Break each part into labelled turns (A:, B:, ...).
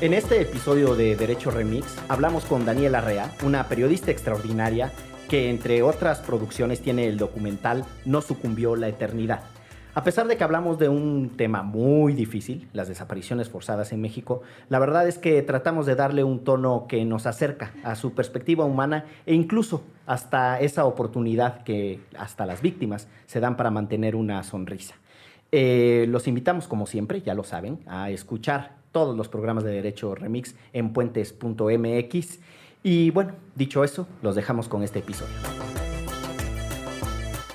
A: En este episodio de Derecho Remix hablamos con Daniela Rea, una periodista extraordinaria que entre otras producciones tiene el documental No sucumbió la eternidad. A pesar de que hablamos de un tema muy difícil, las desapariciones forzadas en México, la verdad es que tratamos de darle un tono que nos acerca a su perspectiva humana e incluso hasta esa oportunidad que hasta las víctimas se dan para mantener una sonrisa. Eh, los invitamos, como siempre, ya lo saben, a escuchar todos los programas de Derecho Remix en puentes.mx. Y bueno, dicho eso, los dejamos con este episodio.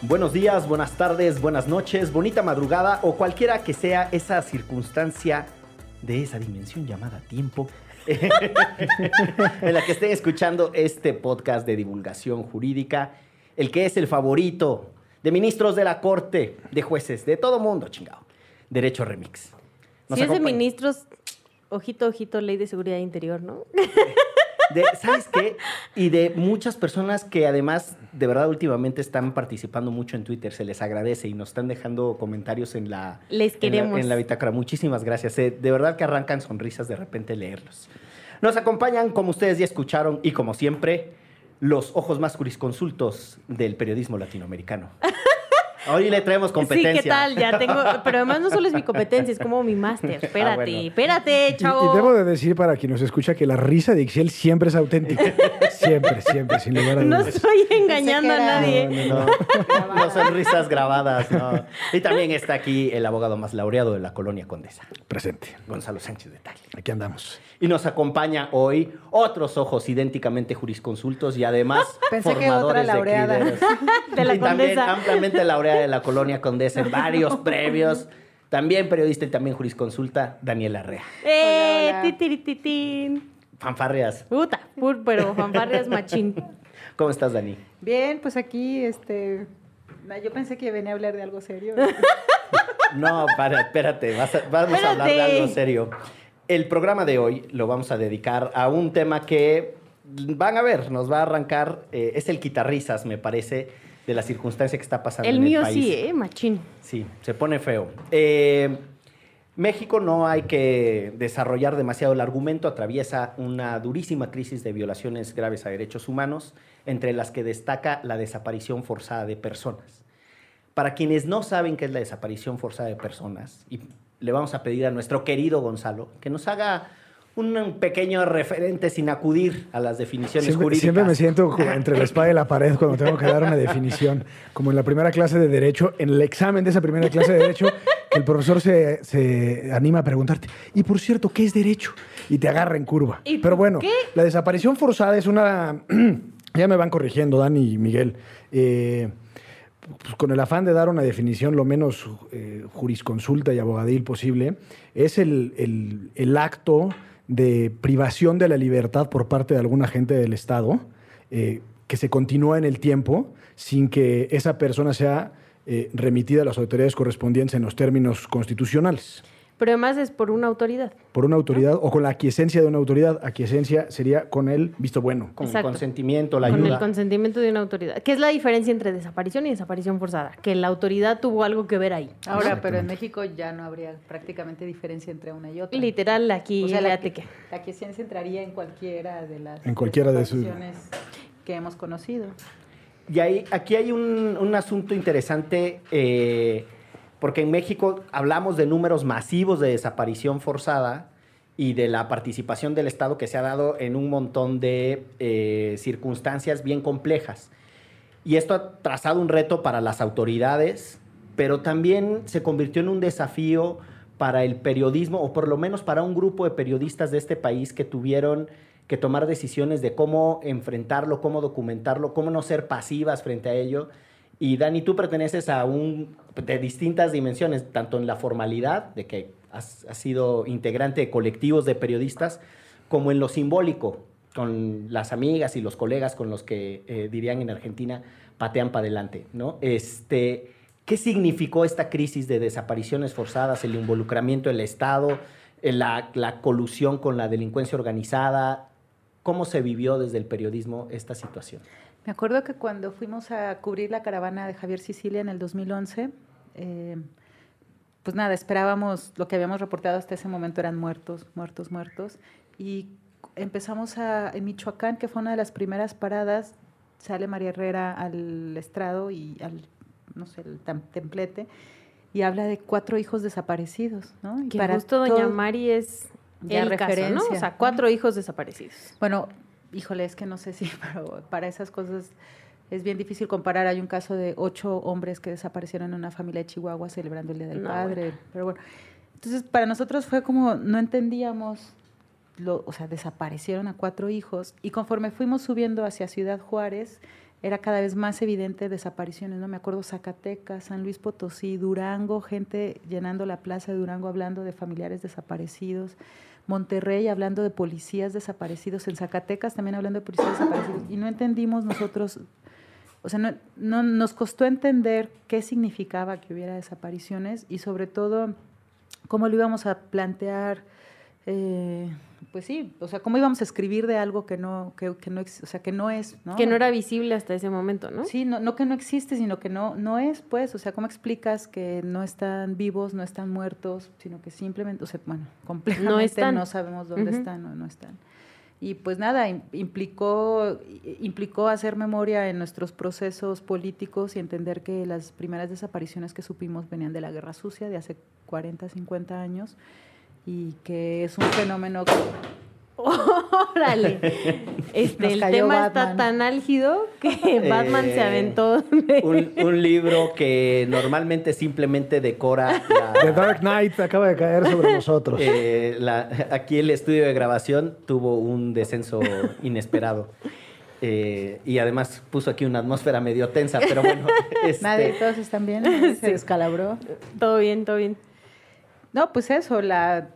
A: Buenos días, buenas tardes, buenas noches, bonita madrugada o cualquiera que sea esa circunstancia de esa dimensión llamada tiempo en la que estén escuchando este podcast de divulgación jurídica, el que es el favorito de ministros de la Corte, de jueces, de todo mundo, chingado. Derecho Remix. Nos
B: si es de ministros, ojito, ojito, ley de seguridad interior, ¿no?
A: de- ¿Sabes qué? Y de muchas personas que además, de verdad, últimamente están participando mucho en Twitter. Se les agradece y nos están dejando comentarios en la,
B: Les
A: en la-
B: queremos.
A: En la, bitácora. Muchísimas gracias. eh, de verdad que arrancan sonrisas de repente leerlos. Nos acompañan, como ustedes ya escucharon, y como siempre, los ojos más jurisconsultos del periodismo latinoamericano. Hoy le traemos competencia.
B: Sí, ¿qué tal? Ya tengo, pero además no solo es mi competencia, es como mi máster. Espérate,
A: Ah, bueno.
B: espérate,
C: Y,
B: chavo.
C: y debo de decir para quien nos escucha que la risa de Ixiel siempre es auténtica. siempre, siempre, sin lugar a
B: No
C: dudas.
B: estoy engañando a nadie.
A: No, no, no. No son risas grabadas, no. Y también está aquí el abogado más laureado de la colonia Condesa,
C: Presente.
A: Gonzalo Sánchez de Tagle.
C: Aquí andamos.
A: Y nos acompaña hoy otros ojos idénticamente jurisconsultos y además
D: Pensé que
A: formadores
D: otra
A: de
D: laureada.
B: De la
A: y también
B: Condesa.
A: ampliamente laureada de la colonia Condesa en varios premios. También periodista y también jurisconsulta, Daniela Arrea.
B: ¡Eh!
D: Hola, hola.
A: Fanfarrias.
B: Puta, pur- pero fanfarrias machín.
A: ¿Cómo estás, Dani?
D: Bien, pues aquí, este, yo pensé que venía a hablar de algo serio.
A: No, para, espérate, vas a- vamos a hablar de algo serio. El programa de hoy lo vamos a dedicar a un tema que van a ver, nos va a arrancar, eh, es el quitarrisas, me parece, de la circunstancia que está pasando
B: El
A: en
B: mío
A: el país.
B: sí, ¿eh? Machín.
A: Sí, se pone feo. Eh, México no hay que desarrollar demasiado el argumento, atraviesa una durísima crisis de violaciones graves a derechos humanos, entre las que destaca la desaparición forzada de personas. Para quienes no saben qué es la desaparición forzada de personas, y le vamos a pedir a nuestro querido Gonzalo que nos haga un pequeño referente sin acudir a las definiciones
C: Siempre,
A: jurídicas.
C: siempre me siento entre la espada y la pared cuando tengo que dar una definición. Como en la primera clase de Derecho, en el examen de esa primera clase de Derecho, el profesor se, se anima a preguntarte, y por cierto, ¿qué es Derecho? Y te agarra en curva.
B: ¿Y
C: Pero bueno,
B: qué?
C: la desaparición forzada es una... ya me van corrigiendo, Dani y Miguel. Eh, pues, con el afán de dar una definición lo menos eh, jurisconsulta y abogadil posible, es el, el- el acto de privación de la libertad por parte de algún agente del Estado eh, que se continúa en el tiempo sin que esa persona sea eh, remitida a las autoridades correspondientes en los términos constitucionales.
B: Pero además es por una autoridad.
C: Por una autoridad o con la aquiescencia de una autoridad. Aquiescencia sería con el visto bueno.
A: Con
B: Exacto.
A: consentimiento, la
B: con
A: ayuda.
B: el consentimiento de una autoridad. ¿Qué es la diferencia entre desaparición y desaparición forzada? Que la autoridad tuvo algo que ver ahí.
D: Ahora, pero en México ya no habría prácticamente diferencia entre una y otra.
B: Literal, aquí
D: O sea, la,
B: léate
D: que,
B: que.
D: la quiescencia entraría en cualquiera de las
C: En cualquiera de sus-
D: que hemos conocido.
A: Y ahí, aquí hay un, un asunto interesante, eh, porque en México hablamos de números masivos de desaparición forzada y de la participación del Estado que se ha dado en un montón de eh, circunstancias bien complejas. Y esto ha trazado un reto para las autoridades, pero también se convirtió en un desafío para el periodismo, o por lo menos para un grupo de periodistas de este país que tuvieron que tomar decisiones de cómo enfrentarlo, cómo documentarlo, cómo no ser pasivas frente a ello. Y Dani, tú perteneces a un de distintas dimensiones, tanto en la formalidad, de que has, sido integrante de colectivos de periodistas, como en lo simbólico, con las amigas y los colegas con los que eh, dirían en Argentina patean para adelante, ¿no? Este, ¿Qué significó esta crisis de desapariciones forzadas, el involucramiento del Estado, la colusión con la delincuencia organizada? ¿Cómo se vivió desde el periodismo esta situación?
D: Me acuerdo que cuando fuimos a cubrir la caravana de Javier Sicilia en el 2011, eh, pues nada, esperábamos, lo que habíamos reportado hasta ese momento eran muertos, muertos, muertos. Y empezamos a, en Michoacán, que fue una de las primeras paradas, sale María Herrera al estrado y al, no sé, el templete, y habla de cuatro hijos desaparecidos, ¿no? Y
B: que justo doña Mari es el referencia, caso, ¿no? O sea, cuatro hijos desaparecidos.
D: Bueno, híjole, es que no sé si, pero para esas cosas es bien difícil comparar. Hay un caso de ocho hombres que desaparecieron en una familia de Chihuahua celebrando el Día del Padre. Pero bueno, entonces para nosotros fue como, no entendíamos, lo, o sea, desaparecieron a cuatro hijos y conforme fuimos subiendo hacia Ciudad Juárez, era cada vez más evidente desapariciones, ¿no? Me acuerdo Zacatecas, San Luis Potosí, Durango, gente llenando la plaza de Durango hablando de familiares desaparecidos. Monterrey hablando de policías desaparecidos, en Zacatecas también hablando de policías desaparecidos, y no entendimos nosotros, o sea, no, no, nos costó entender qué significaba que hubiera desapariciones y sobre todo cómo lo íbamos a plantear eh, pues sí, o sea, ¿cómo íbamos a escribir de algo que no, que, que no, o sea, que no es, ¿no?
B: Que no era visible hasta ese momento, ¿no?
D: Sí, no, no que no existe, sino que no, no es, pues, o sea, ¿cómo explicas que no están vivos, no están muertos, sino que simplemente, o sea, bueno, completamente no, sabemos dónde están o no están? Y pues nada, implicó, implicó hacer memoria en nuestros procesos políticos y entender que las primeras desapariciones que supimos venían de la Guerra Sucia de hace 40, 50 años y que es un fenómeno que...
B: Órale. Este, el tema está tan álgido que Batman se eh, aventó.
A: Un, libro que normalmente simplemente decora.
C: The Dark Knight acaba de caer sobre nosotros.
A: Eh, aquí el estudio de grabación tuvo un descenso inesperado. Eh, y además puso aquí una atmósfera medio tensa, pero bueno.
D: Este... Nadie, todos están bien. Se descalabró.
B: Todo bien, todo bien.
D: No, pues eso, la,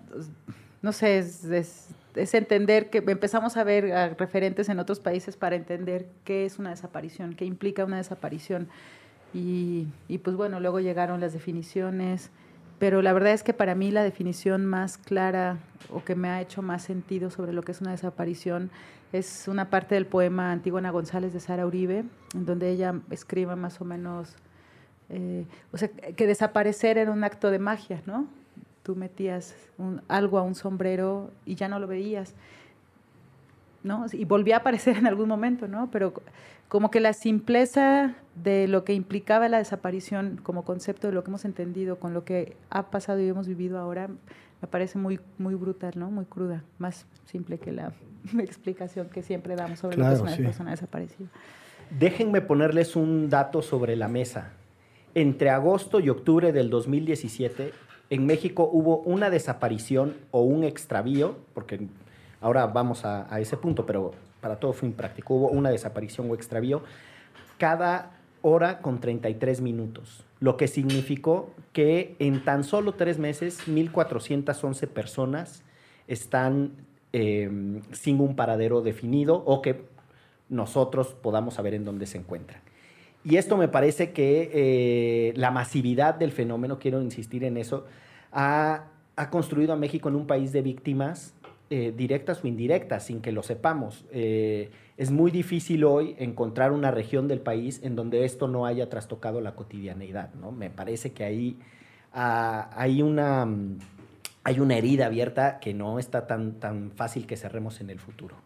D: no sé, es, entender que empezamos a ver referentes en otros países para entender qué es una desaparición, qué implica una desaparición. Y, pues bueno, luego llegaron las definiciones, pero la verdad es que para mí la definición más clara o que me ha hecho más sentido sobre lo que es una desaparición es una parte del poema Antígona González de Sara Uribe, en donde ella escribe más o menos, eh, o sea, que desaparecer era un acto de magia, ¿no? Tú metías algo a un sombrero y ya no lo veías, ¿no? Y volvía a aparecer en algún momento, ¿no? Pero como que la simpleza de lo que implicaba la desaparición como concepto de lo que hemos entendido con lo que ha pasado y hemos vivido ahora, me parece muy, muy brutal, ¿no? Muy cruda, más simple que la explicación que siempre damos sobre lo que es una persona desaparecida.
A: Déjenme ponerles un dato sobre la mesa. Entre agosto y octubre del 2017, en México hubo una desaparición o un extravío, porque ahora vamos a, ese punto, pero para todo fue impráctico. Hubo una desaparición o extravío cada hora con 33 minutos, lo que significó que en tan solo tres meses 1.411 personas están em, sin un paradero definido o que nosotros podamos saber en dónde se encuentran. Y esto me parece que eh, la masividad del fenómeno, quiero insistir en eso, ha, construido a México en un país de víctimas eh, directas o indirectas, sin que lo sepamos. Eh, es muy difícil hoy encontrar una región del país en donde esto no haya trastocado la cotidianeidad. ¿no? Me parece que ahí ah, hay, una, hay una herida abierta que no está tan, tan fácil que cerremos en el futuro.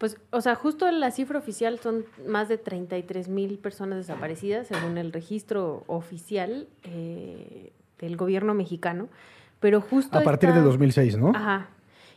B: Pues, o sea, justo la cifra oficial son más de 33 mil personas desaparecidas, según el registro oficial eh, del gobierno mexicano. Pero justo.
C: A partir de 2006, ¿no?
B: Ajá.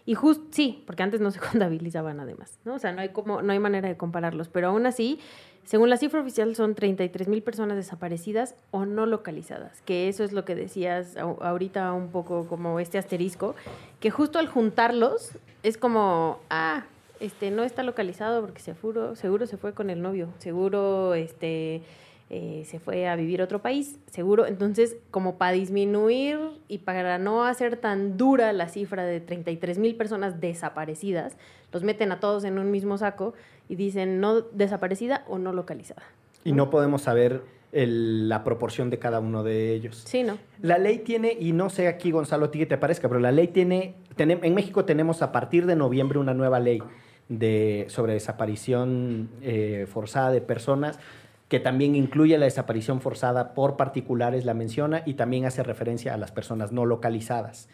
B: Y justo, sí, porque antes no se contabilizaban además, ¿no? O sea, no hay, como, no hay manera de compararlos. Pero aún así, según la cifra oficial, son 33 mil personas desaparecidas o no localizadas. Que eso es lo que decías ahorita un poco como este asterisco, que justo al juntarlos es como, ah, este, no está localizado porque seguro, seguro se fue con el novio, seguro este, eh, se fue a vivir a otro país, seguro. Entonces, como para disminuir y para no hacer tan dura la cifra de 33 mil personas desaparecidas, los meten a todos en un mismo saco y dicen no desaparecida o no localizada.
A: Y no podemos saber el- la proporción de cada uno de ellos.
B: Sí, ¿no?
A: La ley tiene, y no sé aquí, Gonzalo, a ti que te parezca, pero la ley tiene, tenem- en México tenemos a partir de noviembre una nueva ley de, sobre desaparición eh, forzada de personas, que también incluye la desaparición forzada por particulares, la menciona, y también hace referencia a las personas no localizadas.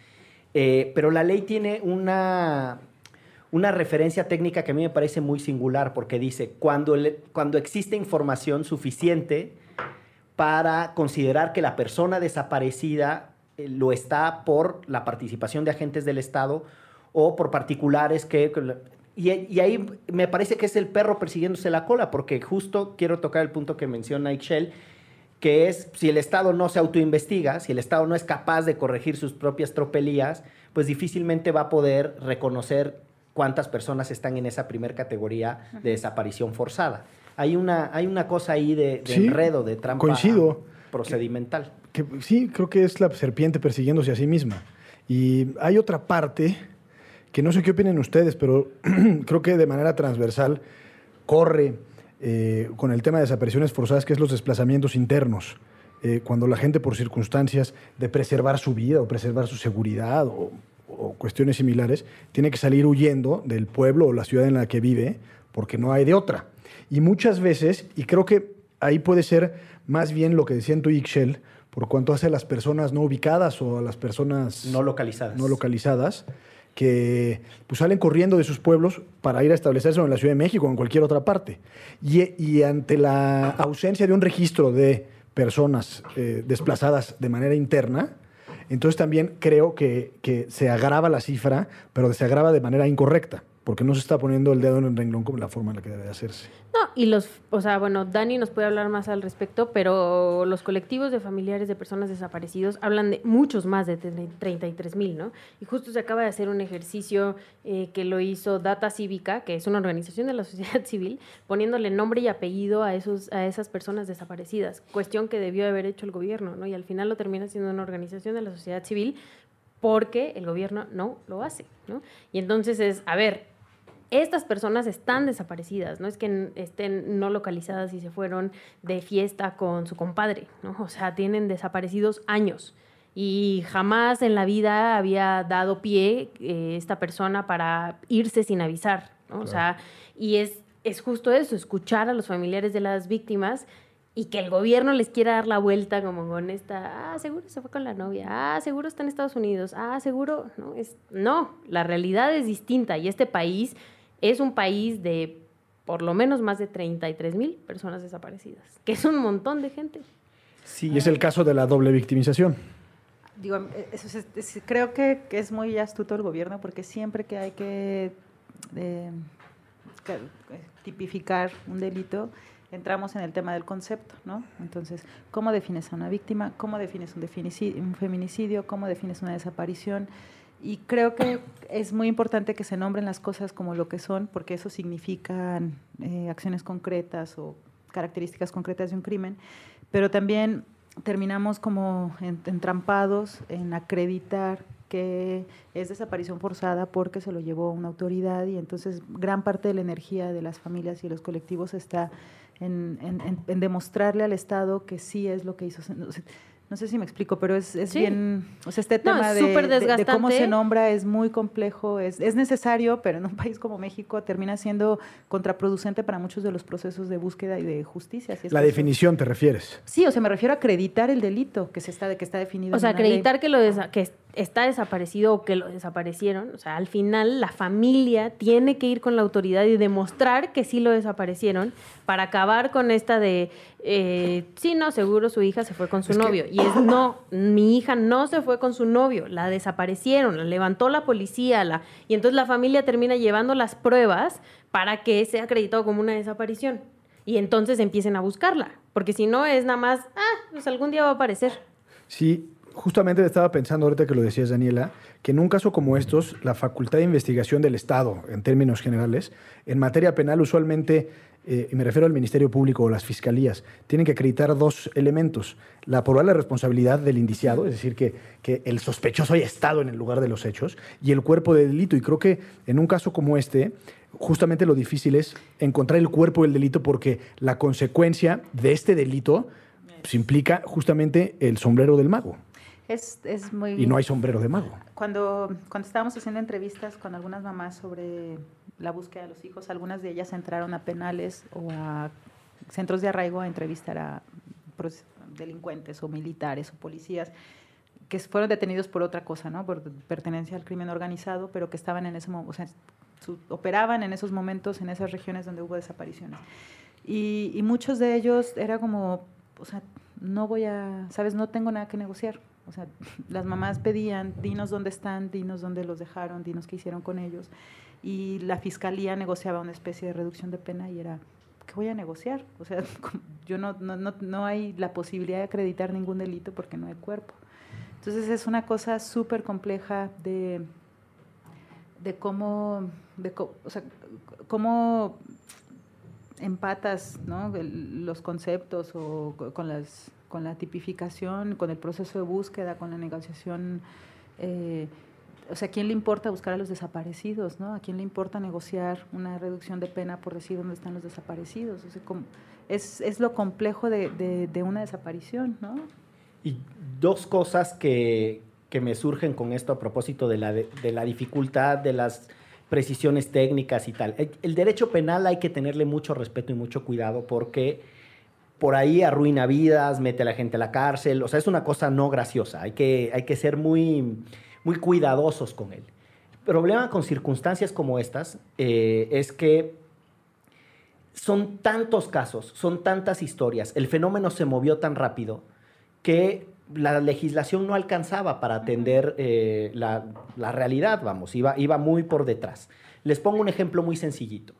A: Eh, pero la ley tiene una, una referencia técnica que a mí me parece muy singular, porque dice, cuando, cuando existe información suficiente para considerar que la persona desaparecida eh, lo está por la participación de agentes del Estado o por particulares que... Y, y ahí me parece que es el perro persiguiéndose la cola, porque justo quiero tocar el punto que menciona Ixchel, que es si el Estado no se autoinvestiga, si el Estado no es capaz de corregir sus propias tropelías, pues difícilmente va a poder reconocer cuántas personas están en esa primer categoría de desaparición forzada. Hay una, hay una cosa ahí de, de
C: Sí,
A: enredo, de trampa
C: coincido.
A: procedimental.
C: Que, sí, creo que es la serpiente persiguiéndose a sí misma. Y hay otra parte que no sé qué opinen ustedes, pero creo que de manera transversal corre eh, con el tema de desapariciones forzadas, que es los desplazamientos internos. Eh, cuando la gente, por circunstancias de preservar su vida o preservar su seguridad o, o cuestiones similares, tiene que salir huyendo del pueblo o la ciudad en la que vive porque no hay de otra. Y muchas veces, y creo que ahí puede ser más bien lo que decía en tu Ixchel, por cuanto hace a las personas no ubicadas o a las personas
A: No localizadas.
C: no localizadas, que pues, salen corriendo de sus pueblos para ir a establecerse en la Ciudad de México o en cualquier otra parte. Y, y ante la ausencia de un registro de personas eh, desplazadas de manera interna, entonces también creo que, que se agrava la cifra, pero se agrava de manera incorrecta, porque no se está poniendo el dedo en el renglón como la forma en la que debe de hacerse.
B: No, y los, o sea, bueno, Dani nos puede hablar más al respecto, pero los colectivos de familiares de personas desaparecidos hablan de muchos más de 33 mil, ¿no? Y justo se acaba de hacer un ejercicio eh, que lo hizo Data Cívica, que es una organización de la sociedad civil, poniéndole nombre y apellido a, esos, a esas personas desaparecidas, cuestión que debió haber hecho el gobierno, ¿no? Y al final lo termina siendo una organización de la sociedad civil porque el gobierno no lo hace, ¿no? Y entonces es, a ver, estas personas están desaparecidas, no es que estén no localizadas y se fueron de fiesta con su compadre, ¿no? O sea, tienen desaparecidos años y jamás en la vida había dado pie eh, esta persona para irse sin avisar, ¿no? O sea, y es, es justo eso, escuchar a los familiares de las víctimas y que el gobierno les quiera dar la vuelta como con esta, ah, seguro se fue con la novia, ah, seguro está en Estados Unidos, ah, seguro, no, es, no, la realidad es distinta y este país es un país de por lo menos más de 33 mil personas desaparecidas, que es un montón de gente.
A: Sí,
C: Y es el caso de la doble victimización.
D: Digo, eh, eso es- es- creo que, que es muy astuto el gobierno porque siempre que hay que eh, ca- eh, tipificar un delito, entramos en el tema del concepto, ¿no? Entonces, ¿cómo defines a una víctima? ¿Cómo defines un, feminicidio? ¿Cómo defines una desaparición? Y creo que es muy importante que se nombren las cosas como lo que son, porque eso significan eh, acciones concretas o características concretas de un crimen, pero también terminamos como en- entrampados en acreditar que es desaparición forzada porque se lo llevó una autoridad y entonces gran parte de la energía de las familias y los colectivos está en, en- en- demostrarle al Estado que sí es lo que hizo. No sé, si me explico, pero es, es
B: Sí.
D: bien, o sea, este
B: No,
D: tema
B: es
D: de,
B: súper
D: de- de cómo se nombra es muy complejo, es, es necesario, pero en un país como México termina siendo contraproducente para muchos de los procesos de búsqueda y de justicia. si es
C: La definición te refieres.
D: Sí, o sea, me refiero a acreditar el delito que se está, que está definido.
B: O sea,
D: en una ley.
B: acreditar que, lo desa- que es- está desaparecido o que lo desaparecieron, o sea, al final la familia tiene que ir con la autoridad y demostrar que sí lo desaparecieron para acabar con esta de, eh, sí, no, seguro su hija se fue con su
C: Es que-
B: novio. Y es, no, mi hija no se fue con su novio, la desaparecieron, la levantó la policía, la, y entonces la familia termina llevando las pruebas para que sea acreditado como una desaparición. Y entonces empiecen a buscarla, porque si no es nada más, ah, pues algún día va a aparecer.
C: Sí, justamente estaba pensando ahorita que lo decías, Daniela, que en un caso como estos, la facultad de investigación del Estado, en términos generales, en materia penal usualmente eh, y me refiero al Ministerio Público o las fiscalías, tienen que acreditar dos elementos. La probable responsabilidad del indiciado, es decir, que, que el sospechoso haya estado en el lugar de los hechos, y el cuerpo de delito. Y creo que en un caso como este, justamente lo difícil es encontrar el cuerpo del delito porque la consecuencia de este delito pues, implica justamente el sombrero del mago.
D: Es, es muy...
C: Y no hay sombrero de mago.
D: Cuando, cuando estábamos haciendo entrevistas con algunas mamás sobre la búsqueda de los hijos, algunas de ellas entraron a penales o a centros de arraigo a entrevistar a pues, delincuentes o militares o policías que fueron detenidos por otra cosa, ¿no? Por pertenencia al crimen organizado, pero que estaban en ese momento, operaban en esos momentos en esas regiones donde hubo desapariciones. Y, y, muchos de ellos era como, o sea, no voy a, sabes, no tengo nada que negociar. O sea, las mamás pedían, dinos dónde están, dinos dónde los dejaron, dinos qué hicieron con ellos. Y la fiscalía negociaba una especie de reducción de pena y era, ¿qué voy a negociar? O sea, yo no, no, no, no hay la posibilidad de acreditar ningún delito porque no hay cuerpo. Entonces es una cosa súper compleja de, de cómo, de, o sea, cómo empatas ¿no? los conceptos o con las con la tipificación, con el proceso de búsqueda, con la negociación. Eh, o sea, ¿a quién le importa buscar a los desaparecidos? ¿no? ¿A quién le importa negociar una reducción de pena por decir dónde están los desaparecidos? O sea, es, es, lo complejo de, de, una desaparición. ¿no?
A: Y dos cosas que, que me surgen con esto a propósito de la, de, la dificultad, de las precisiones técnicas y tal. El derecho penal hay que tenerle mucho respeto y mucho cuidado porque por ahí arruina vidas, mete a la gente a la cárcel, o sea, es una cosa no graciosa, hay que, hay que ser muy, muy cuidadosos con él. El problema con circunstancias como estas eh, es que son tantos casos, son tantas historias, el fenómeno se movió tan rápido que la legislación no alcanzaba para atender eh, la, la, realidad, vamos, iba, iba muy por detrás. Les pongo un ejemplo muy sencillito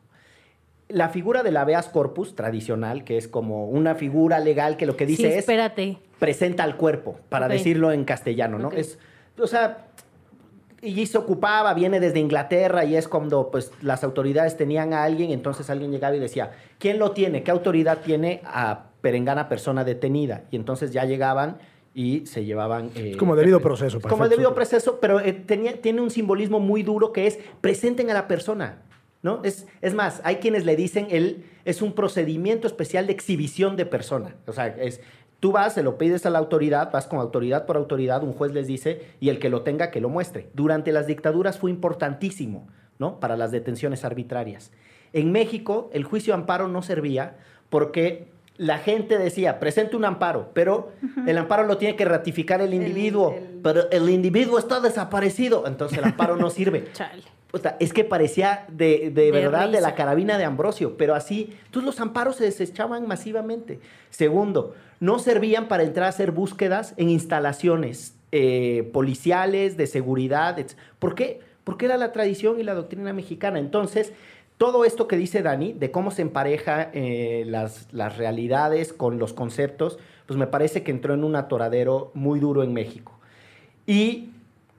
A: la figura del habeas corpus tradicional, que es como una figura legal que lo que dice
B: sí,
A: es presenta al cuerpo, para okay. decirlo en castellano, ¿no? Okay. Es, o sea, y se ocupaba, viene desde Inglaterra y es cuando pues las autoridades tenían a alguien, entonces alguien llegaba y decía, ¿quién lo tiene? ¿Qué autoridad tiene a perengana persona detenida? Y entonces ya llegaban y se llevaban...
C: Eh, como debido proceso.
A: Como el debido proceso, pero eh, tenía, tiene un simbolismo muy duro que es presenten a la persona. ¿No? Es, es más, hay quienes le dicen, él es un procedimiento especial de exhibición de persona. O sea, es, tú vas, se lo pides a la autoridad, vas con autoridad por autoridad, un juez les dice, y el que lo tenga, que lo muestre. Durante las dictaduras fue importantísimo, ¿no? Para las detenciones arbitrarias. En México, el juicio amparo no servía porque la gente decía, presente un amparo, pero uh -huh. el amparo lo tiene que ratificar el individuo, el, el... pero el individuo está desaparecido, entonces el amparo no sirve.
B: Chale.
A: Es que parecía de, de, de verdad risa. de la carabina de Ambrosio, pero así, entonces los amparos se desechaban masivamente. Segundo, no servían para entrar a hacer búsquedas en instalaciones eh, policiales, de seguridad. Etc. ¿Por qué? Porque era la tradición y la doctrina mexicana. Entonces, todo esto que dice Dani, de cómo se empareja eh, las, las realidades con los conceptos, pues me parece que entró en un atoradero muy duro en México. Y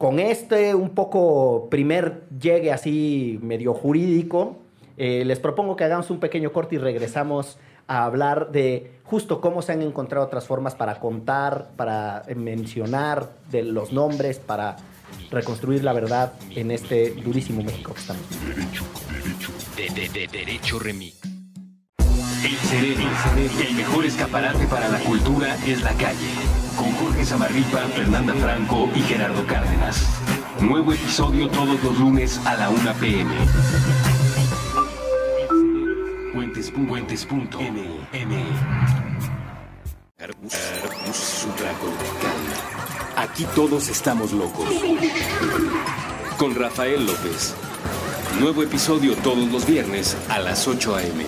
A: con este un poco primer llegue así medio jurídico, eh, les propongo que hagamos un pequeño corte y regresamos a hablar de justo cómo se han encontrado otras formas para contar, para mencionar de los nombres, para reconstruir la verdad en este durísimo México que estamos.
E: Derecho, derecho. De, de, de, derecho remix. El cerebro, el mejor escaparate para la cultura es la calle. Con Jorge Zamarripa, Fernanda Franco y Gerardo Cárdenas. Nuevo episodio todos los lunes a la 1 pm. Puentes, puentes, punto, M, M. Aquí todos estamos locos. Con Rafael López. Nuevo episodio todos los viernes a las 8 a.m.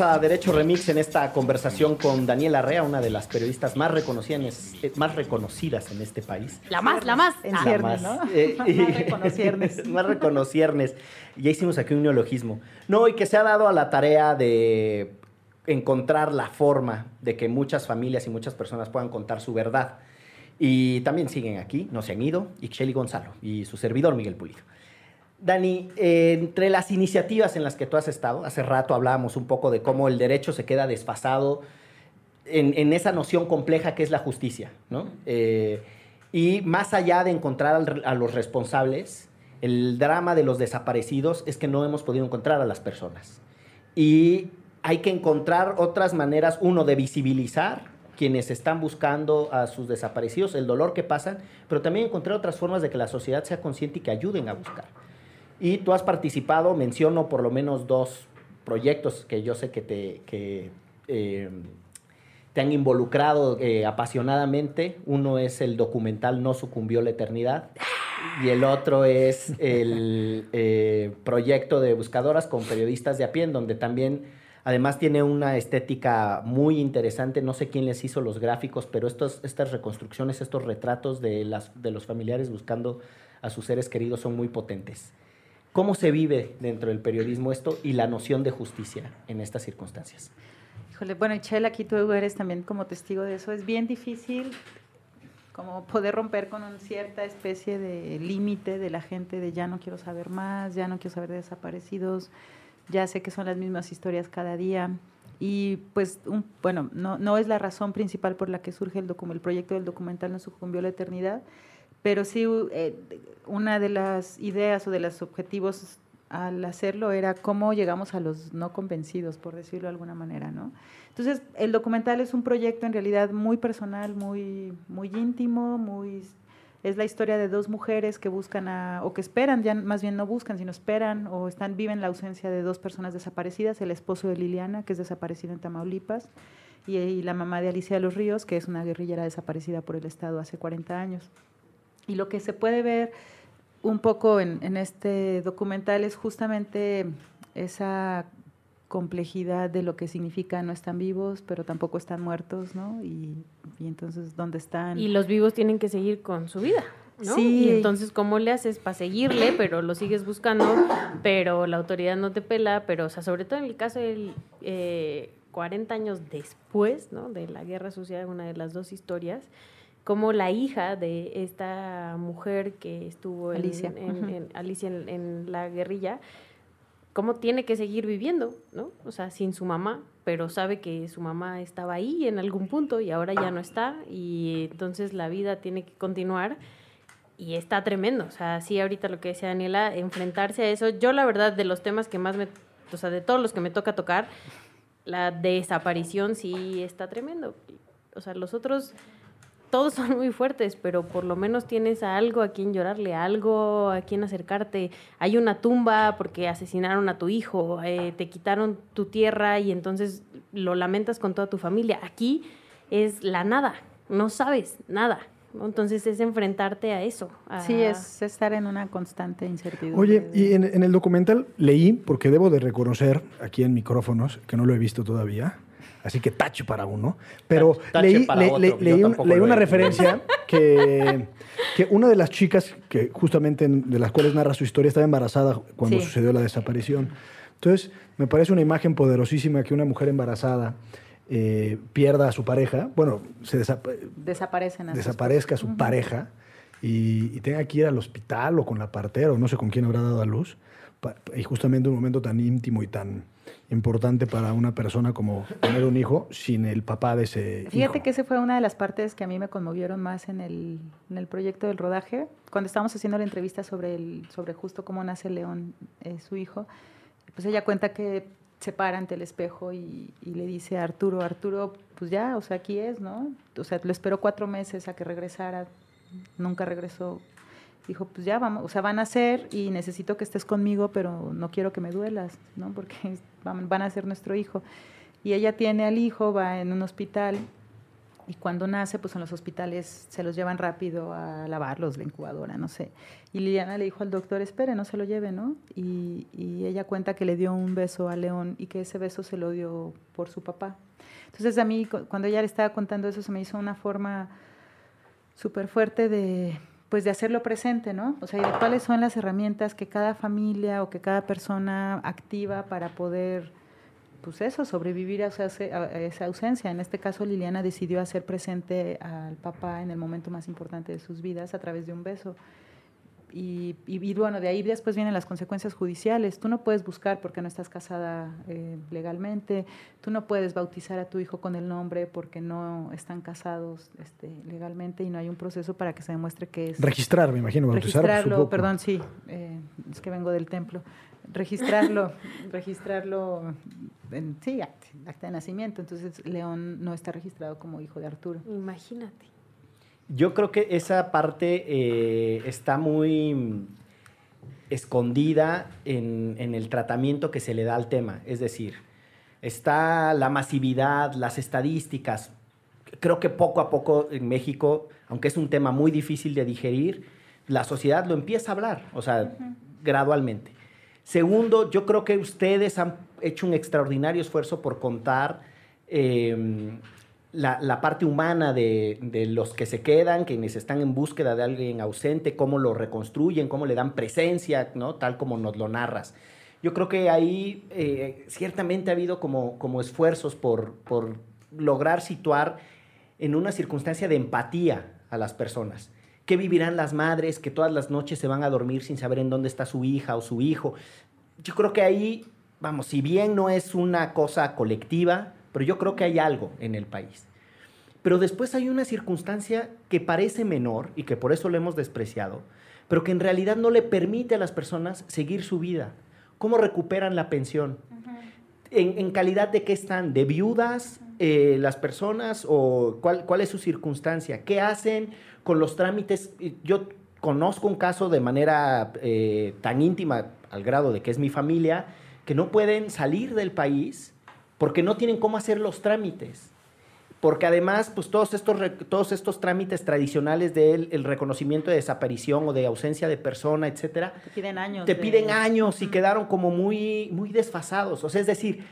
A: A Derecho Remix en esta conversación con Daniela Arrea, una de las periodistas más reconocidas, eh, más reconocidas en este país.
B: La más, la más.
D: En
B: Ah.
D: ciernes,
A: más,
D: ¿no?
A: eh, y-
D: Más reconociernes.
A: más reconociernes. Ya hicimos aquí un neologismo. No, y que se ha dado a la tarea de encontrar la forma de que muchas familias y muchas personas puedan contar su verdad. Y también siguen aquí, no se han ido, Ixcheli Gonzalo y su servidor Miguel Pulido. Dani, eh, entre las iniciativas en las que tú has estado, hace rato hablábamos un poco de cómo el derecho se queda desfasado en, en esa noción compleja que es la justicia, ¿no? Eh, y más allá de encontrar al- a los responsables, el drama de los desaparecidos es que no hemos podido encontrar a las personas. Y hay que encontrar otras maneras, uno, de visibilizar quienes están buscando a sus desaparecidos, el dolor que pasan, pero también encontrar otras formas de que la sociedad sea consciente y que ayuden a buscar. Y tú has participado, menciono por lo menos dos proyectos que yo sé que te, eh, te han involucrado eh, apasionadamente. Uno es el documental No sucumbió la eternidad y el otro es el eh, proyecto de buscadoras con periodistas de a pie, donde también además tiene una estética muy interesante. No sé quién les hizo los gráficos, pero estas reconstrucciones, estos retratos de, las, de los familiares buscando a sus seres queridos son muy potentes. ¿Cómo se vive dentro del periodismo esto y la noción de justicia en estas circunstancias?
D: Híjole, bueno, y Chela, aquí tú eres también como testigo de eso. Es bien difícil como poder romper con una cierta especie de límite de la gente de ya no quiero saber más, ya no quiero saber de desaparecidos, ya sé que son las mismas historias cada día. Y pues, un- bueno, no, no es la razón principal por la que surge el, el proyecto del documental No sucumbió la eternidad, pero sí eh, una de las ideas o de los objetivos al hacerlo era cómo llegamos a los no convencidos, por decirlo de alguna manera, ¿no? Entonces, el documental es un proyecto en realidad muy personal, muy, muy íntimo, muy es la historia de dos mujeres que buscan a, o que esperan, ya más bien no buscan, sino esperan o están, viven la ausencia de dos personas desaparecidas, el esposo de Liliana, que es desaparecido en Tamaulipas, y, y la mamá de Alicia de los Ríos, que es una guerrillera desaparecida por el Estado hace 40 años. Y lo que se puede ver un poco en, en este documental es justamente esa complejidad de lo que significa no están vivos, pero tampoco están muertos, ¿no? Y, y entonces, ¿dónde están?
B: Y los vivos tienen que seguir con su vida, ¿no?
D: Sí.
B: Y entonces, ¿cómo le haces para seguirle, pero lo sigues buscando, pero la autoridad no te pela, pero, o sea, sobre todo en el caso del eh, 40 años después, ¿no? De la guerra sucia, una de las dos historias, como la hija de esta mujer que estuvo en,
D: Alicia.
B: en-
D: Ujú.
B: en- Alicia en, en la guerrilla, cómo tiene que seguir viviendo, ¿no? O sea, sin su mamá, pero sabe que su mamá estaba ahí en algún punto y ahora ya no está y entonces la vida tiene que continuar y está tremendo. O sea, sí, ahorita lo que decía Daniela, enfrentarse a eso. Yo, la verdad, de los temas que más me, o sea, de todos los que me toca tocar, la desaparición sí está tremendo. O sea, los otros, todos son muy fuertes, pero por lo menos tienes a algo a quien llorarle, a algo a quien acercarte. Hay una tumba porque asesinaron a tu hijo, eh, te quitaron tu tierra y entonces lo lamentas con toda tu familia. Aquí es la nada, no sabes nada. Entonces es enfrentarte a eso. a-
D: Sí, es estar en una constante incertidumbre.
C: Oye, y en, en el documental leí, porque debo de reconocer aquí en micrófonos, que no lo he visto todavía, así que tache para uno, pero
A: Tache
C: leí,
A: para
C: le-
A: otro,
C: le-
A: yo
C: leí un-
A: tampoco
C: leí
A: lo
C: una referencia que, que una de las chicas que justamente en- de las cuales narra su historia estaba embarazada cuando
D: Sí.
C: sucedió la desaparición. Entonces, me parece una imagen poderosísima que una mujer embarazada eh, pierda a su pareja, bueno, se desapa-
D: desaparecen. a
C: desaparezca su pareja y, y tenga que ir al hospital o con la partera o no sé con quién habrá dado a luz. Y justamente un momento tan íntimo y tan importante para una persona como tener un hijo sin el papá de ese
D: Fíjate
C: hijo.
D: que esa fue una de las partes que a mí me conmovieron más en el, en el proyecto del rodaje. Cuando estábamos haciendo la entrevista sobre, el, sobre justo cómo nace León, eh, su hijo, pues ella cuenta que se para ante el espejo y, y le dice a Arturo, Arturo, pues ya, o sea, aquí es, ¿no? O sea, lo esperó cuatro meses a que regresara, nunca regresó. Dijo, pues ya vamos, o sea, van a ser y necesito que estés conmigo, pero no quiero que me duelas, ¿no? Porque van, a ser nuestro hijo. Y ella tiene al hijo, va en un hospital Y cuando nace, pues en los hospitales se los llevan rápido a lavarlos, la incubadora, no sé. Y Liliana le dijo al doctor, espere, no se lo lleve, ¿no? Y, y ella cuenta que le dio un beso a León y que ese beso se lo dio por su papá. Entonces a mí, cuando ella le estaba contando eso, se me hizo una forma súper fuerte de, pues de hacerlo presente, ¿no? O sea, y de cuáles son las herramientas que cada familia o que cada persona activa para poder pues eso, sobrevivir a esa ausencia. En este caso, Liliana decidió hacer presente al papá en el momento más importante de sus vidas a través de un beso. Y, y, bueno, de ahí después vienen las consecuencias judiciales. Tú no puedes buscar porque no estás casada eh, legalmente, tú no puedes bautizar a tu hijo con el nombre porque no están casados este, legalmente y no hay un proceso para que se demuestre que es...
C: Registrar, me imagino, bautizar.
D: Registrarlo, perdón, sí, eh, es que vengo del templo. Registrarlo, registrarlo, en, sí, acta de nacimiento. Entonces, León no está registrado como hijo de Arturo.
B: Imagínate.
A: Yo creo que esa parte eh, está muy escondida en, el tratamiento que se le da al tema. Es decir, está la masividad, las estadísticas. Creo que poco a poco en México, aunque es un tema muy difícil de digerir, la sociedad lo empieza a hablar, o sea, gradualmente. Segundo, yo creo que ustedes han hecho un extraordinario esfuerzo por contar eh, la, parte humana de, los que se quedan, quienes están en búsqueda de alguien ausente, cómo lo reconstruyen, cómo le dan presencia, ¿no? tal como nos lo narras. Yo creo que ahí eh, ciertamente ha habido como, como esfuerzos por, por lograr situar en una circunstancia de empatía a las personas. ¿Qué vivirán las madres que todas las noches se van a dormir sin saber en dónde está su hija o su hijo? Yo creo que ahí, vamos, si bien no es una cosa colectiva, pero yo creo que hay algo en el país. Pero después hay una circunstancia que parece menor y que por eso lo hemos despreciado, pero que en realidad no le permite a las personas seguir su vida. ¿Cómo recuperan la pensión? ¿En, calidad de qué están? ¿De viudas eh, las personas o cuál, cuál es su circunstancia? ¿Qué hacen con los trámites? Yo conozco un caso de manera eh, tan íntima al grado de que es mi familia, que no pueden salir del país porque no tienen cómo hacer los trámites. Porque además, pues todos estos, todos estos trámites tradicionales del el reconocimiento de desaparición o de ausencia de persona, etcétera,
D: te piden años.
A: Te piden años y quedaron como muy, muy desfasados. O sea, es decir,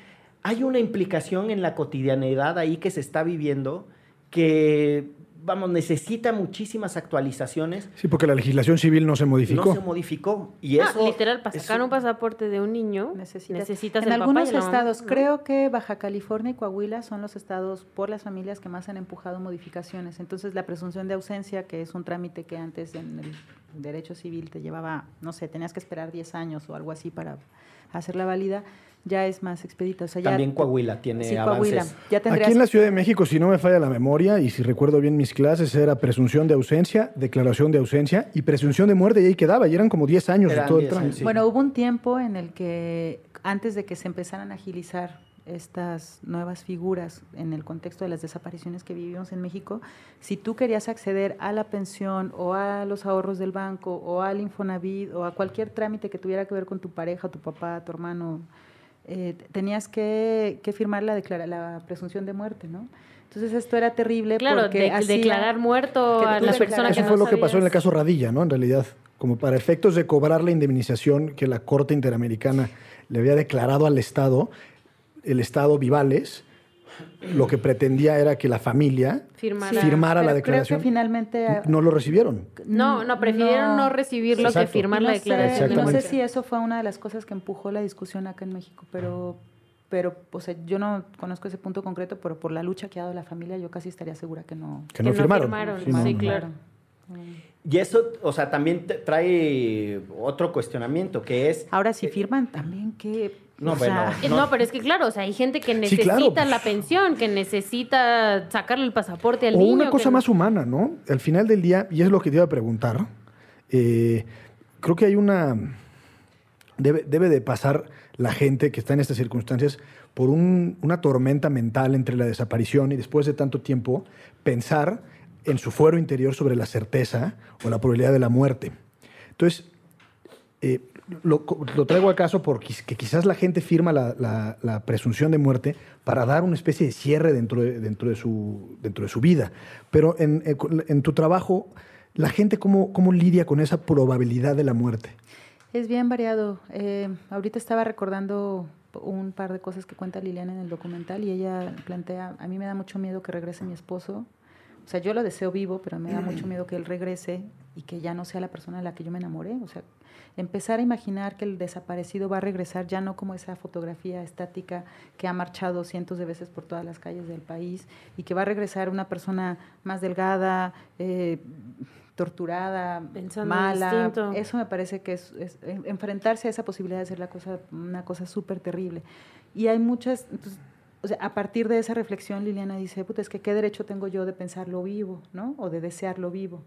A: hay una implicación en la cotidianidad ahí que se está viviendo que vamos, necesita muchísimas actualizaciones.
C: Sí, porque la legislación civil no se modificó.
A: No se modificó. Y ah, eso,
B: literal, para sacar un pasaporte de un niño necesitas,
D: En algunos estados, creo que Baja California y Coahuila son los estados por las familias que más han empujado modificaciones. Entonces, la presunción de ausencia, que es un trámite que antes en el derecho civil te llevaba, no sé, tenías que esperar 10 años o algo así para hacerla válida ya es más expedito.
A: También Coahuila tiene avances.
C: Aquí en la Ciudad de México, si no me falla la memoria y si recuerdo bien mis clases, era presunción de ausencia, declaración de ausencia y presunción de muerte y ahí quedaba. Y eran como 10 años de todo el trámite.
D: Bueno, hubo un tiempo en el que antes de que se empezaran a agilizar estas nuevas figuras en el contexto de las desapariciones que vivimos en México, si tú querías acceder a la pensión o a los ahorros del banco o al Infonavit o a cualquier trámite que tuviera que ver con tu pareja, tu papá, tu hermano, eh, tenías que, firmar la, la presunción de muerte, ¿no? Entonces esto era terrible
B: claro, porque declarar muerto a la persona
C: que Eso fue lo que pasó en el caso Radilla, ¿no? En realidad, como para efectos de cobrar la indemnización que la Corte Interamericana le había declarado al Estado, el Estado Vivales lo que pretendía era que la familia firmara la declaración.
D: Creo que finalmente
C: no lo recibieron.
B: No, no prefirieron no, recibirlo que firmar la declaración.
D: no sé si eso fue una de las cosas que empujó la discusión acá en México, pero pero o sea, yo no conozco ese punto concreto, pero por la lucha que ha dado la familia, yo casi estaría segura que no.
C: Que no, firmaron.
B: Sí, claro.
A: Y eso, o sea, también trae otro cuestionamiento, que es...
D: Ahora, si firman también, ¿qué
A: no, bueno,
B: no. pero es que claro, o sea, hay gente que necesita la pensión, que necesita sacarle el pasaporte al
C: o
B: niño.
C: una cosa más humana, ¿no? Al final del día, y es lo que te iba a preguntar, eh, creo que hay una... Debe, de pasar la gente que está en estas circunstancias por una tormenta mental entre la desaparición y después de tanto tiempo pensar en su fuero interior sobre la certeza o la probabilidad de la muerte. Entonces, eh, lo, lo traigo al caso porque que quizás la gente firma la, la- la presunción de muerte para dar una especie de cierre dentro de, dentro de, su, dentro de su vida. Pero en, en- en tu trabajo, ¿la gente cómo, cómo lidia con esa probabilidad de la muerte?
D: Es bien variado. Eh, ahorita estaba recordando un par de cosas que cuenta Liliana en el documental y ella plantea, a mí me da mucho miedo que regrese mi esposo. O sea, yo lo deseo vivo, pero me da mucho miedo que él regrese y que ya no sea la persona de la que yo me enamoré. O sea, empezar a imaginar que el desaparecido va a regresar ya no como esa fotografía estática que ha marchado cientos de veces por todas las calles del país y que va a regresar una persona más delgada, eh, torturada,
B: Pensando
D: mala.
B: distinto.
D: Eso me parece que es, es- en- enfrentarse a esa posibilidad de ser la cosa, una cosa súper terrible. Y hay muchas, entonces, o sea, a partir de esa reflexión, Liliana dice, puta, es que qué derecho tengo yo de pensarlo vivo, ¿no? O de desearlo vivo.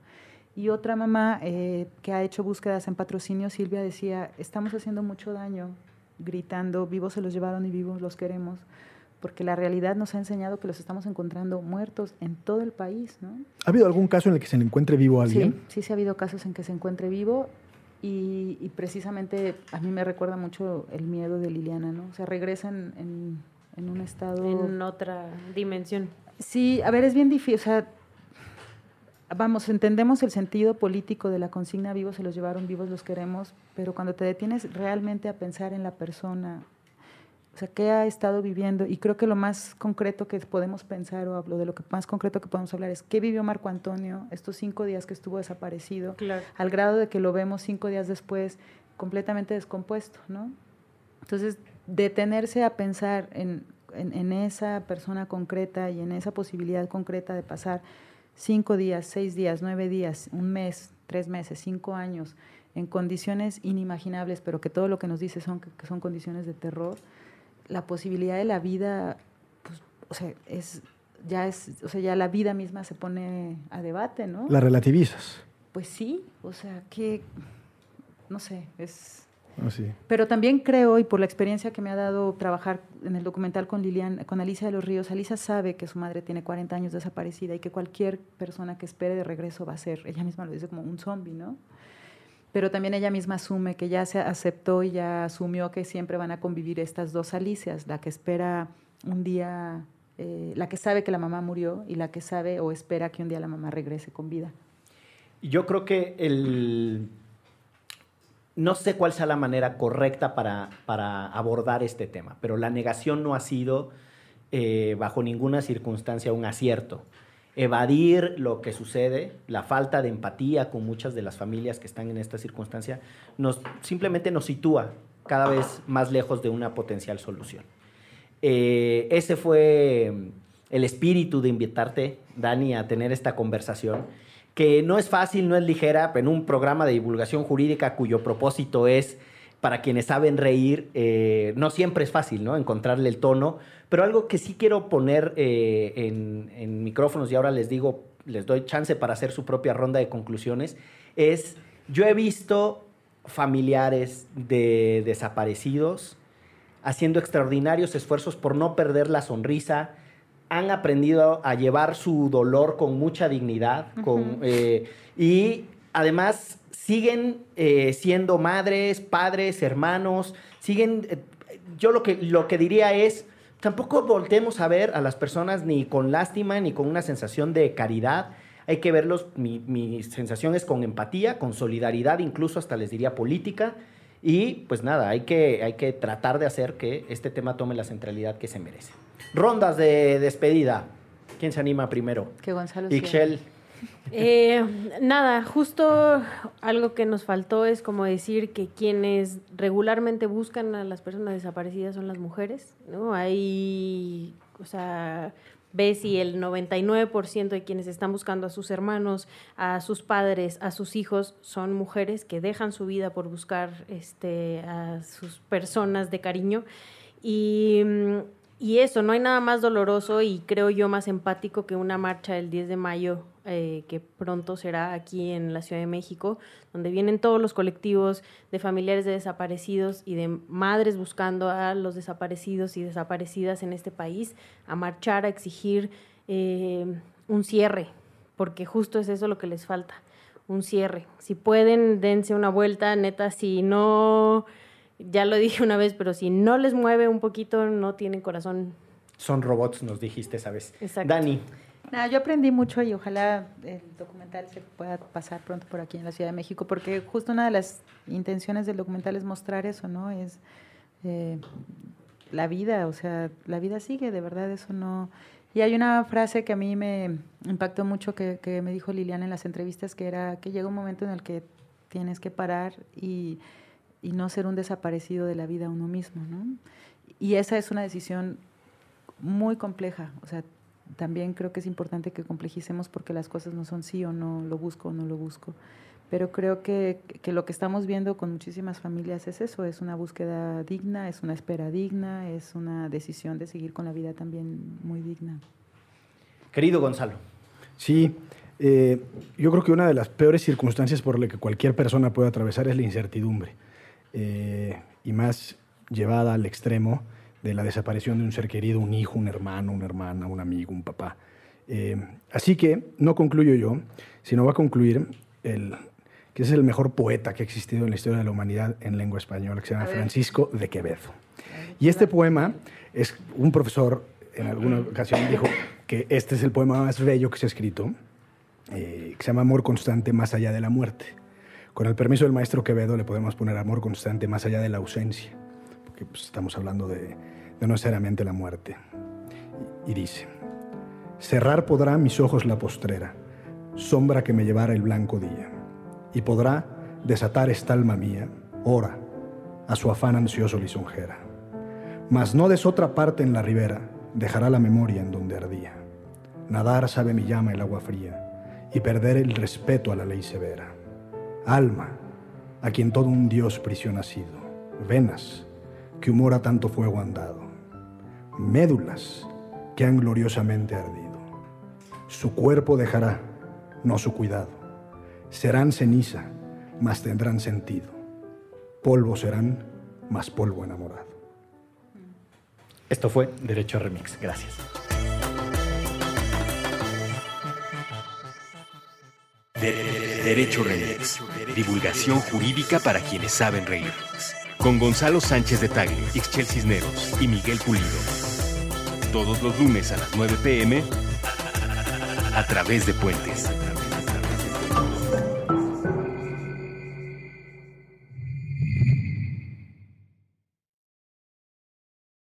D: Y otra mamá eh, que ha hecho búsquedas en patrocinio, Silvia, decía, estamos haciendo mucho daño gritando, vivos se los llevaron y vivos los queremos, porque la realidad nos ha enseñado que los estamos encontrando muertos en todo el país, ¿no?
C: ¿Ha habido algún caso en el que se le encuentre vivo a alguien?
D: Sí, sí, sí ha habido casos en que se encuentre vivo y, y precisamente a mí me recuerda mucho el miedo de Liliana, ¿no? O sea, regresan en, en un estado...
B: En otra dimensión.
D: Sí, a ver, es bien difícil, o sea, vamos, entendemos el sentido político de la consigna vivos se los llevaron, vivos los queremos, pero cuando te detienes realmente a pensar en la persona, o sea, qué ha estado viviendo, y creo que lo más concreto que podemos pensar, o hablo de lo que más concreto que podemos hablar, es qué vivió Marco Antonio estos cinco días que estuvo desaparecido,
B: Claro.
D: al grado de que lo vemos cinco días después completamente descompuesto, ¿no? Entonces, detenerse a pensar en, en- en esa persona concreta y en esa posibilidad concreta de pasar cinco días, seis días, nueve días, un mes, tres meses, cinco años, en condiciones inimaginables, pero que todo lo que nos dice son que, son condiciones de terror, la posibilidad de la vida, pues, o sea, es ya es, o sea, ya la vida misma se pone a debate, ¿no?
C: La relativizas.
D: Pues sí, o sea, que, no sé, es...
C: Así.
D: Pero también creo, y por la experiencia que me ha dado trabajar en el documental con Lilian, con Alicia de los Ríos, Alicia sabe que su madre tiene 40 años desaparecida y que cualquier persona que espere de regreso va a ser, ella misma lo dice como un zombie, ¿no? Pero también ella misma asume que ya se aceptó y ya asumió que siempre van a convivir estas dos Alicias, la que espera un día, eh, la que sabe que la mamá murió y la que sabe o espera que un día la mamá regrese con vida.
A: Yo creo que el... No sé cuál sea la manera correcta para, para abordar este tema, pero la negación no ha sido eh, bajo ninguna circunstancia un acierto. Evadir lo que sucede, la falta de empatía con muchas de las familias que están en esta circunstancia, nos, simplemente nos sitúa cada vez más lejos de una potencial solución. Eh, ese fue el espíritu de invitarte, Dani, a tener esta conversación, que no es fácil, no es ligera, en un programa de divulgación jurídica cuyo propósito es, para quienes saben reír, eh, no siempre es fácil, ¿no? Encontrarle el tono, pero algo que sí quiero poner eh, en, en micrófonos y ahora les digo, les doy chance para hacer su propia ronda de conclusiones, es, yo he visto familiares de desaparecidos, haciendo extraordinarios esfuerzos por no perder la sonrisa, han aprendido a llevar su dolor con mucha dignidad con, eh, y además siguen eh, siendo madres, padres, hermanos, siguen, eh, yo lo que, lo que diría es, tampoco voltemos a ver a las personas ni con lástima ni con una sensación de caridad, hay que verlos, mi, mi sensación es con empatía, con solidaridad, incluso hasta les diría política, y pues nada, hay que, hay que tratar de hacer que este tema tome la centralidad que se merece. Rondas de despedida. ¿Quién se anima primero?
D: Que Gonzalo.
A: Ixchel.
B: Eh, nada, justo algo que nos faltó es como decir que quienes regularmente buscan a las personas desaparecidas son las mujeres, ¿no? Hay, o sea, ves y el 99% de quienes están buscando a sus hermanos, a sus padres, a sus hijos, son mujeres que dejan su vida por buscar este, a sus personas de cariño. Y, y eso, no hay nada más doloroso y creo yo más empático que una marcha el 10 de mayo, eh, que pronto será aquí en la Ciudad de México, donde vienen todos los colectivos de familiares de desaparecidos y de madres buscando a los desaparecidos y desaparecidas en este país a marchar, a exigir eh, un cierre, porque justo es eso lo que les falta, un cierre. Si pueden, dense una vuelta, neta, si no, ya lo dije una vez, pero si no les mueve un poquito, no tienen corazón.
A: Son robots, nos dijiste, ¿sabes?
B: Exacto.
A: Dani,
D: Nada, yo aprendí mucho y ojalá el documental se pueda pasar pronto por aquí en la Ciudad de México, porque justo una de las intenciones del documental es mostrar eso, ¿no? Es eh, la vida, o sea, la vida sigue, de verdad, eso no... Y hay una frase que a mí me impactó mucho que, me dijo Liliana en las entrevistas, que era que llega un momento en el que tienes que parar y, y no ser un desaparecido de la vida uno mismo, ¿no? Y esa es una decisión muy compleja, o sea, también creo que es importante que complejicemos porque las cosas no son sí o no, lo busco o no lo busco. Pero creo que, que, lo que estamos viendo con muchísimas familias es eso, es una búsqueda digna, es una espera digna, es una decisión de seguir con la vida también muy digna.
A: querido Gonzalo,
C: Sí, eh, yo creo que una de las peores circunstancias por las que cualquier persona puede atravesar es la incertidumbre. Eh, y más llevada al extremo de la desaparición de un ser querido, un hijo, un hermano, una hermana, un amigo, un papá. Eh, así que no concluyo yo, sino va a concluir el que es el mejor poeta que ha existido en la historia de la humanidad en lengua española, que se llama Francisco de Quevedo. Y este poema es un profesor en alguna ocasión dijo que este es el poema más bello que se ha escrito, eh, que se llama Amor constante más allá de la muerte. Con el permiso del maestro Quevedo le podemos poner amor constante más allá de la ausencia, porque pues, estamos hablando de, de no necesariamente la muerte. Y, dice, cerrar podrá mis ojos la postrera, sombra que me llevara el blanco día, y podrá desatar esta alma mía, ora, a su afán ansioso lisonjera. Mas no des otra parte en la ribera, dejará la memoria en donde ardía. Nadar sabe mi llama el agua fría, y perder el respeto a la ley severa. Alma, a quien todo un dios prisión ha sido, venas, que humor a tanto fuego han dado, médulas, que han gloriosamente ardido. Su cuerpo dejará, no su cuidado. Serán ceniza, mas tendrán sentido. Polvo serán, mas polvo enamorado.
A: esto fue Derecho Remix. Gracias.
E: De- de- Derecho Remix. Divulgación jurídica para quienes saben reír. Con Gonzalo Sánchez de Tagle, Ixchel Cisneros y Miguel Pulido. Todos los lunes a las 9 pm a través de Puentes.